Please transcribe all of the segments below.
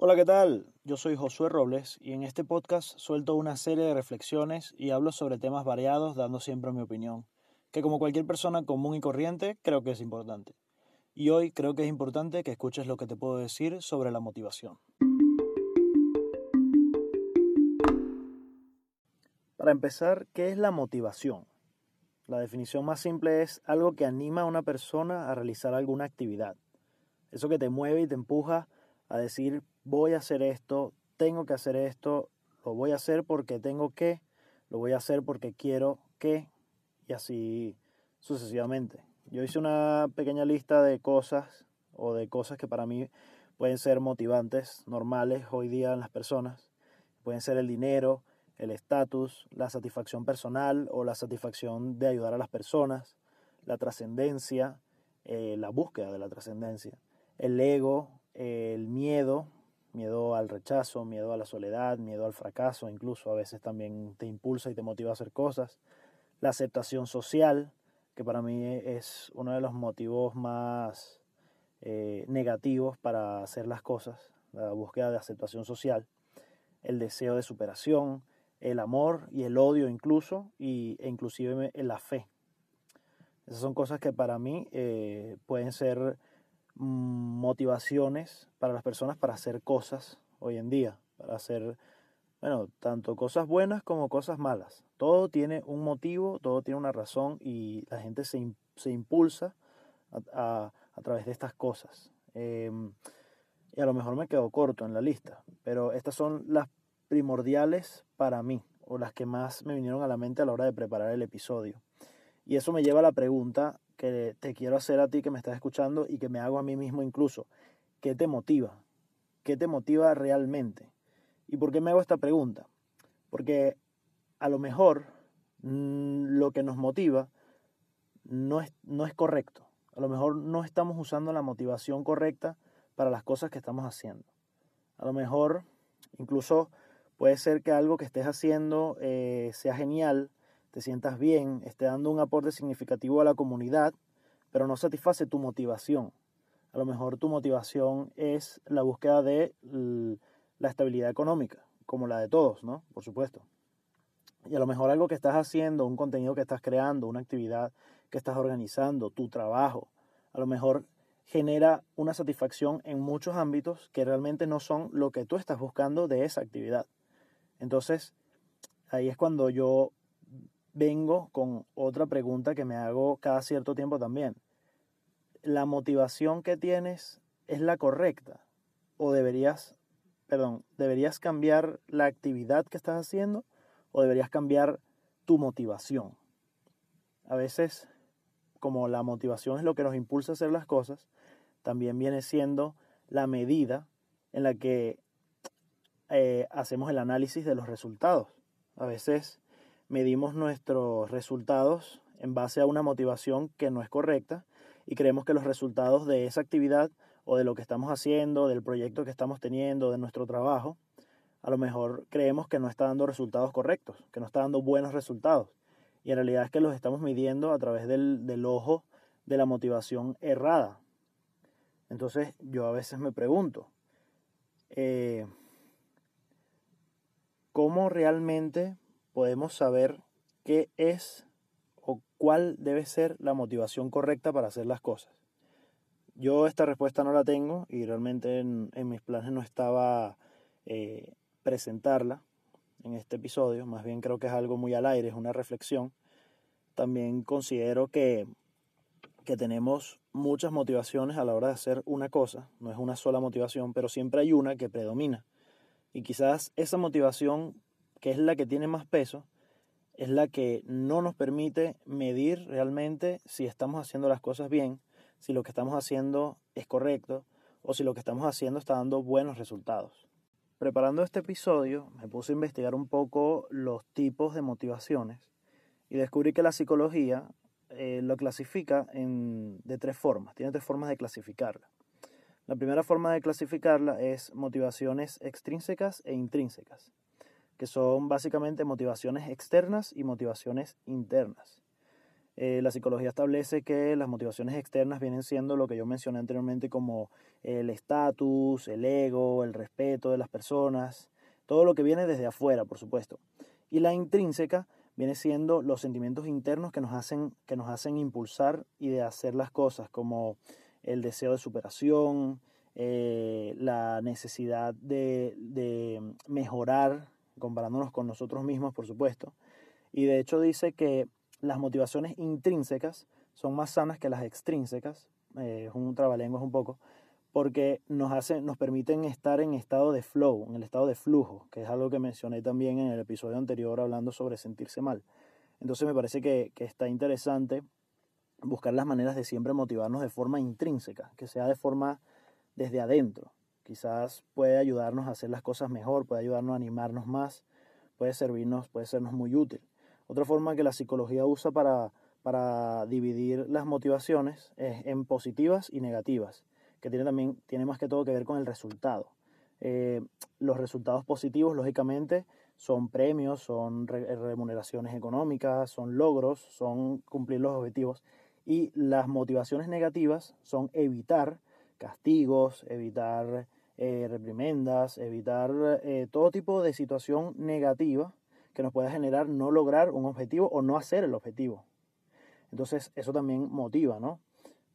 Hola, ¿qué tal? Yo soy Josué Robles y en este podcast suelto una serie de reflexiones y hablo sobre temas variados dando siempre mi opinión, que como cualquier persona común y corriente creo que es importante. Y hoy creo que es importante que escuches lo que te puedo decir sobre la motivación. Para empezar, ¿qué es la motivación? La definición más simple es algo que anima a una persona a realizar alguna actividad. Eso que te mueve y te empuja a decir voy a hacer esto, tengo que hacer esto, lo voy a hacer porque tengo que, lo voy a hacer porque quiero que, y así sucesivamente. Yo hice una pequeña lista de cosas o de cosas que para mí pueden ser motivantes normales hoy día en las personas. Pueden ser el dinero, el estatus, la satisfacción personal o la satisfacción de ayudar a las personas, la trascendencia, eh, la búsqueda de la trascendencia, el ego, el miedo, miedo al rechazo, miedo a la soledad, miedo al fracaso, incluso a veces también te impulsa y te motiva a hacer cosas, la aceptación social, que para mí es uno de los motivos más eh, negativos para hacer las cosas, la búsqueda de aceptación social, el deseo de superación, el amor y el odio incluso, y, e inclusive la fe. Esas son cosas que para mí eh, pueden ser motivaciones para las personas para hacer cosas hoy en día, para hacer, bueno, tanto cosas buenas como cosas malas. Todo tiene un motivo, todo tiene una razón y la gente se, se impulsa a, a, través de estas cosas. Em, y a lo mejor me quedo corto en la lista, pero estas son las primordiales para mí o las que más me vinieron a la mente a la hora de preparar el episodio. Y eso me lleva a la pregunta que te quiero hacer a ti que me estás escuchando y que me hago a mí mismo incluso. ¿Qué te motiva? ¿Qué te motiva realmente? ¿Y por qué me hago esta pregunta? Porque a lo mejor mm, lo que nos motiva no es, no es correcto. A lo mejor no estamos usando la motivación correcta para las cosas que estamos haciendo. A lo mejor incluso puede ser que algo que estés haciendo eh, sea genial, te sientas bien, esté dando un aporte significativo a la comunidad, pero no satisface tu motivación. A lo mejor tu motivación es la búsqueda de la estabilidad económica, como la de todos, ¿no? Por supuesto. Y a lo mejor algo que estás haciendo, un contenido que estás creando, una actividad que estás organizando, tu trabajo, a lo mejor genera una satisfacción en muchos ámbitos que realmente no son lo que tú estás buscando de esa actividad. Entonces, ahí es cuando yo vengo con otra pregunta que me hago cada cierto tiempo también. ¿La motivación que tienes es la correcta? ¿O deberías, perdón, deberías cambiar la actividad que estás haciendo o deberías cambiar tu motivación? A veces, como la motivación es lo que nos impulsa a hacer las cosas, también viene siendo la medida en la que eh, hacemos el análisis de los resultados. A veces medimos nuestros resultados en base a una motivación que no es correcta y creemos que los resultados de esa actividad o de lo que estamos haciendo, del proyecto que estamos teniendo, de nuestro trabajo, a lo mejor creemos que no está dando resultados correctos, que no está dando buenos resultados. Y en realidad es que los estamos midiendo a través del, del ojo de la motivación errada. Entonces yo a veces me pregunto, eh, ¿cómo realmente podemos saber qué es o cuál debe ser la motivación correcta para hacer las cosas. Yo esta respuesta no la tengo y realmente en, mis planes no estaba eh, presentarla en este episodio, más bien creo que es algo muy al aire, es una reflexión. También considero que, que tenemos muchas motivaciones a la hora de hacer una cosa, no es una sola motivación, pero siempre hay una que predomina. Y quizás esa motivación que es la que tiene más peso, es la que no nos permite medir realmente si estamos haciendo las cosas bien, si lo que estamos haciendo es correcto o si lo que estamos haciendo está dando buenos resultados. Preparando este episodio me puse a investigar un poco los tipos de motivaciones y descubrí que la psicología eh, lo clasifica en, de tres formas, tiene tres formas de clasificarla. La primera forma de clasificarla es motivaciones extrínsecas e intrínsecas que son básicamente motivaciones externas y motivaciones internas. Eh, la psicología establece que las motivaciones externas vienen siendo lo que yo mencioné anteriormente como el estatus, el ego, el respeto de las personas, todo lo que viene desde afuera, por supuesto. Y la intrínseca viene siendo los sentimientos internos que nos hacen, que nos hacen impulsar y de hacer las cosas, como el deseo de superación, eh, la necesidad de, de mejorar, comparándonos con nosotros mismos, por supuesto. Y de hecho dice que las motivaciones intrínsecas son más sanas que las extrínsecas, eh, es un trabalenguas un poco, porque nos, hace, nos permiten estar en estado de flow, en el estado de flujo, que es algo que mencioné también en el episodio anterior hablando sobre sentirse mal. Entonces me parece que, que está interesante buscar las maneras de siempre motivarnos de forma intrínseca, que sea de forma desde adentro. Quizás puede ayudarnos a hacer las cosas mejor, puede ayudarnos a animarnos más, puede servirnos, puede sernos muy útil. Otra forma que la psicología usa para, para dividir las motivaciones es en positivas y negativas, que tiene también tiene más que todo que ver con el resultado. Eh, los resultados positivos, lógicamente, son premios, son remuneraciones económicas, son logros, son cumplir los objetivos. Y las motivaciones negativas son evitar castigos, evitar eh, reprimendas, evitar eh, todo tipo de situación negativa que nos pueda generar no lograr un objetivo o no hacer el objetivo. Entonces eso también motiva, ¿no?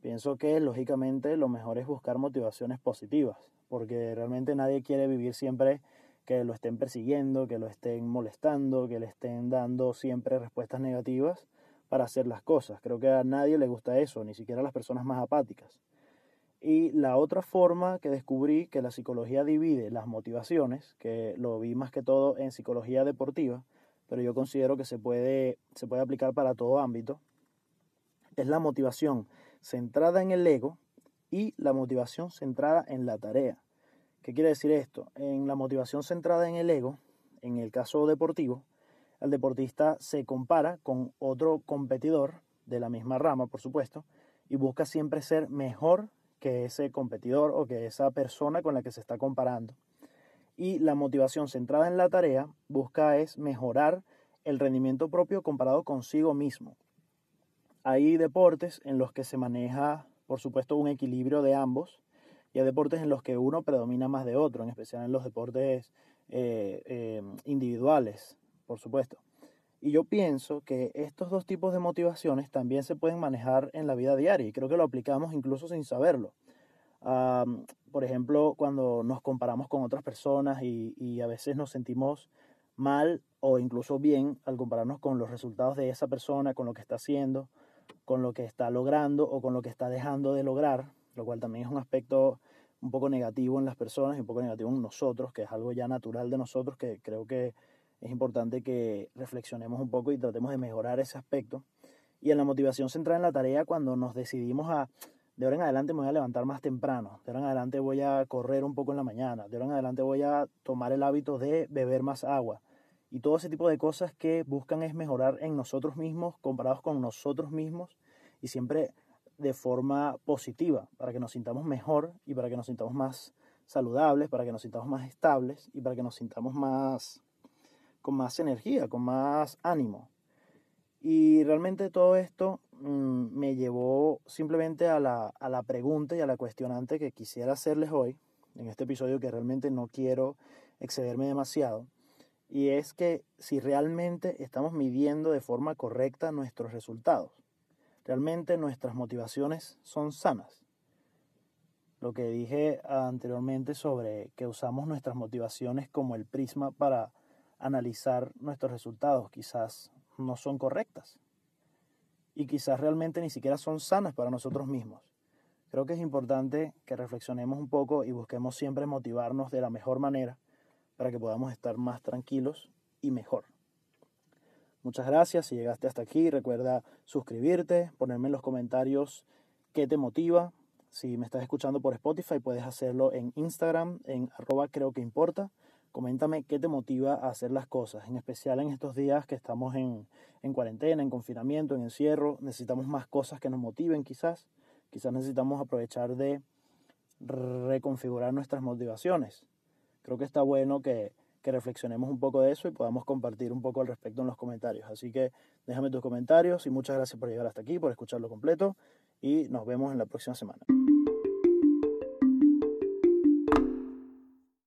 Pienso que lógicamente lo mejor es buscar motivaciones positivas, porque realmente nadie quiere vivir siempre que lo estén persiguiendo, que lo estén molestando, que le estén dando siempre respuestas negativas para hacer las cosas. Creo que a nadie le gusta eso, ni siquiera a las personas más apáticas. Y la otra forma que descubrí que la psicología divide las motivaciones, que lo vi más que todo en psicología deportiva, pero yo considero que se puede, se puede aplicar para todo ámbito, es la motivación centrada en el ego y la motivación centrada en la tarea. ¿Qué quiere decir esto? En la motivación centrada en el ego, en el caso deportivo, el deportista se compara con otro competidor de la misma rama, por supuesto, y busca siempre ser mejor que ese competidor o que esa persona con la que se está comparando. Y la motivación centrada en la tarea busca es mejorar el rendimiento propio comparado consigo mismo. Hay deportes en los que se maneja, por supuesto, un equilibrio de ambos y hay deportes en los que uno predomina más de otro, en especial en los deportes eh, eh, individuales, por supuesto. Y yo pienso que estos dos tipos de motivaciones también se pueden manejar en la vida diaria y creo que lo aplicamos incluso sin saberlo. por ejemplo, cuando nos comparamos con otras personas y, a veces nos sentimos mal o incluso bien al compararnos con los resultados de esa persona, con lo que está haciendo, con lo que está logrando o con lo que está dejando de lograr, lo cual también es un aspecto un poco negativo en las personas y un poco negativo en nosotros, que es algo ya natural de nosotros que creo que es importante que reflexionemos un poco y tratemos de mejorar ese aspecto. Y en la motivación centrada en la tarea, cuando nos decidimos a, de ahora en adelante me voy a levantar más temprano, de ahora en adelante voy a correr un poco en la mañana, de ahora en adelante voy a tomar el hábito de beber más agua. Y todo ese tipo de cosas que buscan es mejorar en nosotros mismos, comparados con nosotros mismos, y siempre de forma positiva, para que nos sintamos mejor y para que nos sintamos más saludables, para que nos sintamos más estables y para que nos sintamos más con más energía, con más ánimo. Y realmente todo esto mm, me llevó simplemente a la, a la pregunta y a la cuestionante que quisiera hacerles hoy, en este episodio que realmente no quiero excederme demasiado, y es que si realmente estamos midiendo de forma correcta nuestros resultados, realmente nuestras motivaciones son sanas. Lo que dije anteriormente sobre que usamos nuestras motivaciones como el prisma para analizar nuestros resultados. Quizás no son correctas y quizás realmente ni siquiera son sanas para nosotros mismos. Creo que es importante que reflexionemos un poco y busquemos siempre motivarnos de la mejor manera para que podamos estar más tranquilos y mejor. Muchas gracias si llegaste hasta aquí. Recuerda suscribirte, ponerme en los comentarios qué te motiva. Si me estás escuchando por Spotify, puedes hacerlo en Instagram, en arroba creo que importa. Coméntame qué te motiva a hacer las cosas, en especial en estos días que estamos en, cuarentena, en confinamiento, en encierro. Necesitamos más cosas que nos motiven quizás. Quizás necesitamos aprovechar de reconfigurar nuestras motivaciones. Creo que está bueno que, que reflexionemos un poco de eso y podamos compartir un poco al respecto en los comentarios. Así que déjame tus comentarios y muchas gracias por llegar hasta aquí, por escucharlo completo y nos vemos en la próxima semana.